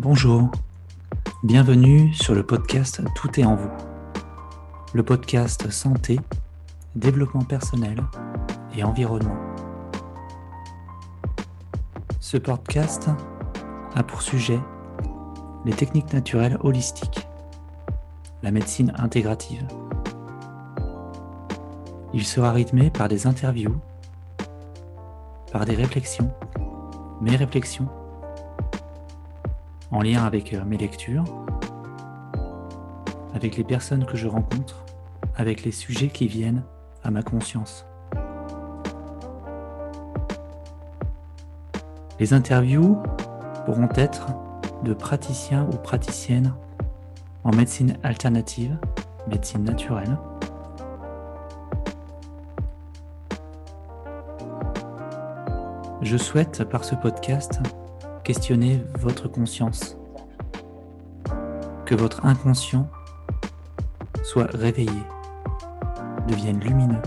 Bonjour, bienvenue sur le podcast Tout est en vous. Le podcast santé, développement personnel et environnement. Ce podcast a pour sujet les techniques naturelles holistiques, la médecine intégrative. Il sera rythmé par des interviews, par des réflexions, mes réflexions en lien avec euh, mes lectures, avec les personnes que je rencontre, avec les sujets qui viennent à ma conscience. Les interviews pourront être de praticiens ou praticiennes en médecine alternative, médecine naturelle. Je souhaite par ce podcast questionner votre conscience. Que votre inconscient soit réveillé, devienne lumineux.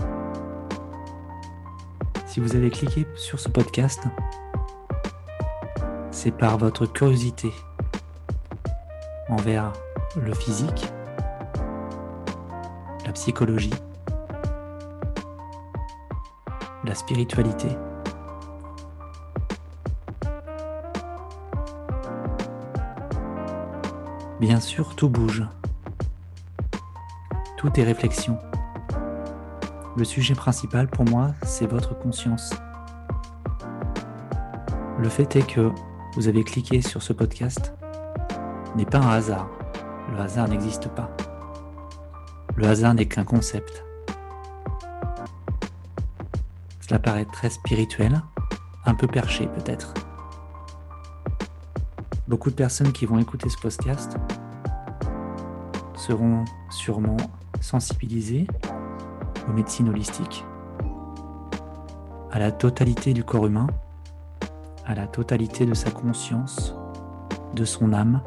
Si vous avez cliqué sur ce podcast, c'est par votre curiosité envers le physique, la psychologie, la spiritualité. Bien sûr, tout bouge. Tout est réflexion. Le sujet principal pour moi, c'est votre conscience. Le fait est que vous avez cliqué sur ce podcast n'est pas un hasard. Le hasard n'existe pas. Le hasard n'est qu'un concept. Cela paraît très spirituel, un peu perché peut-être. Beaucoup de personnes qui vont écouter ce podcast seront sûrement sensibilisées aux médecines holistiques, à la totalité du corps humain, à la totalité de sa conscience, de son âme.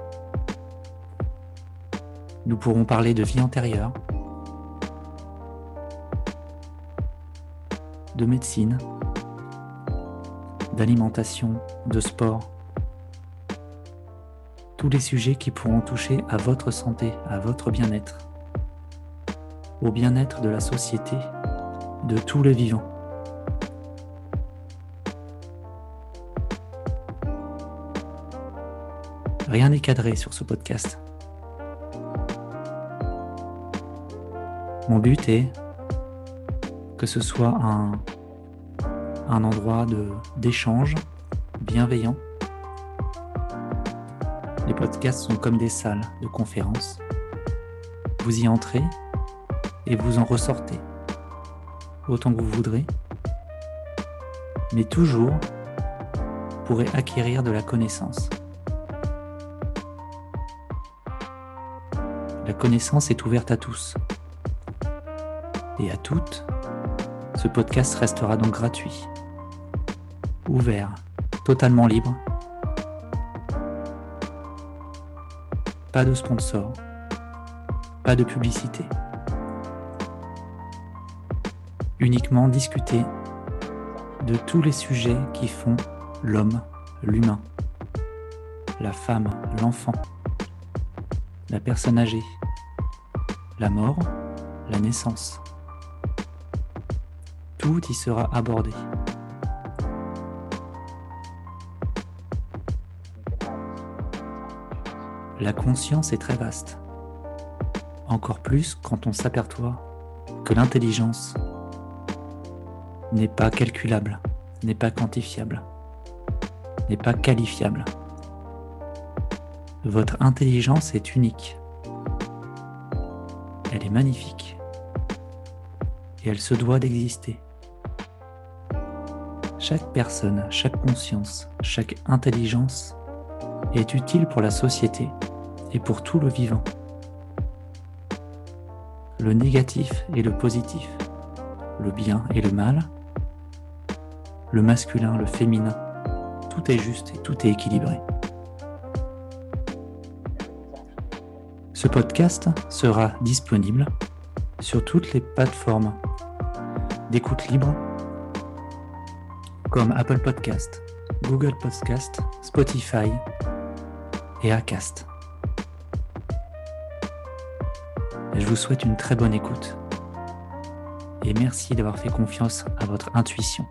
Nous pourrons parler de vie antérieure, de médecine, d'alimentation, de sport, les sujets qui pourront toucher à votre santé, à votre bien-être, au bien-être de la société, de tous les vivants. Rien n'est cadré sur ce podcast. Mon but est que ce soit un, un endroit d'échange bienveillant les podcasts sont comme des salles de conférence. Vous y entrez et vous en ressortez autant que vous voudrez, mais toujours pourrez acquérir de la connaissance. La connaissance est ouverte à tous et à toutes. Ce podcast restera donc gratuit, ouvert, totalement libre Pas de sponsor. Pas de publicité. Uniquement discuter de tous les sujets qui font l'homme, l'humain, la femme, l'enfant, la personne âgée, la mort, la naissance. Tout y sera abordé. La conscience est très vaste. Encore plus quand on s'aperçoit que l'intelligence n'est pas calculable, n'est pas quantifiable, n'est pas qualifiable. Votre intelligence est unique. Elle est magnifique. Et elle se doit d'exister. Chaque personne, chaque conscience, chaque intelligence est utile pour la société et pour tout le vivant. Le négatif et le positif, le bien et le mal, le masculin, le féminin, tout est juste et tout est équilibré. Ce podcast sera disponible sur toutes les plateformes d'écoute libre comme Apple Podcast, Google Podcast, Spotify, et Acast. Je vous souhaite une très bonne écoute et merci d'avoir fait confiance à votre intuition.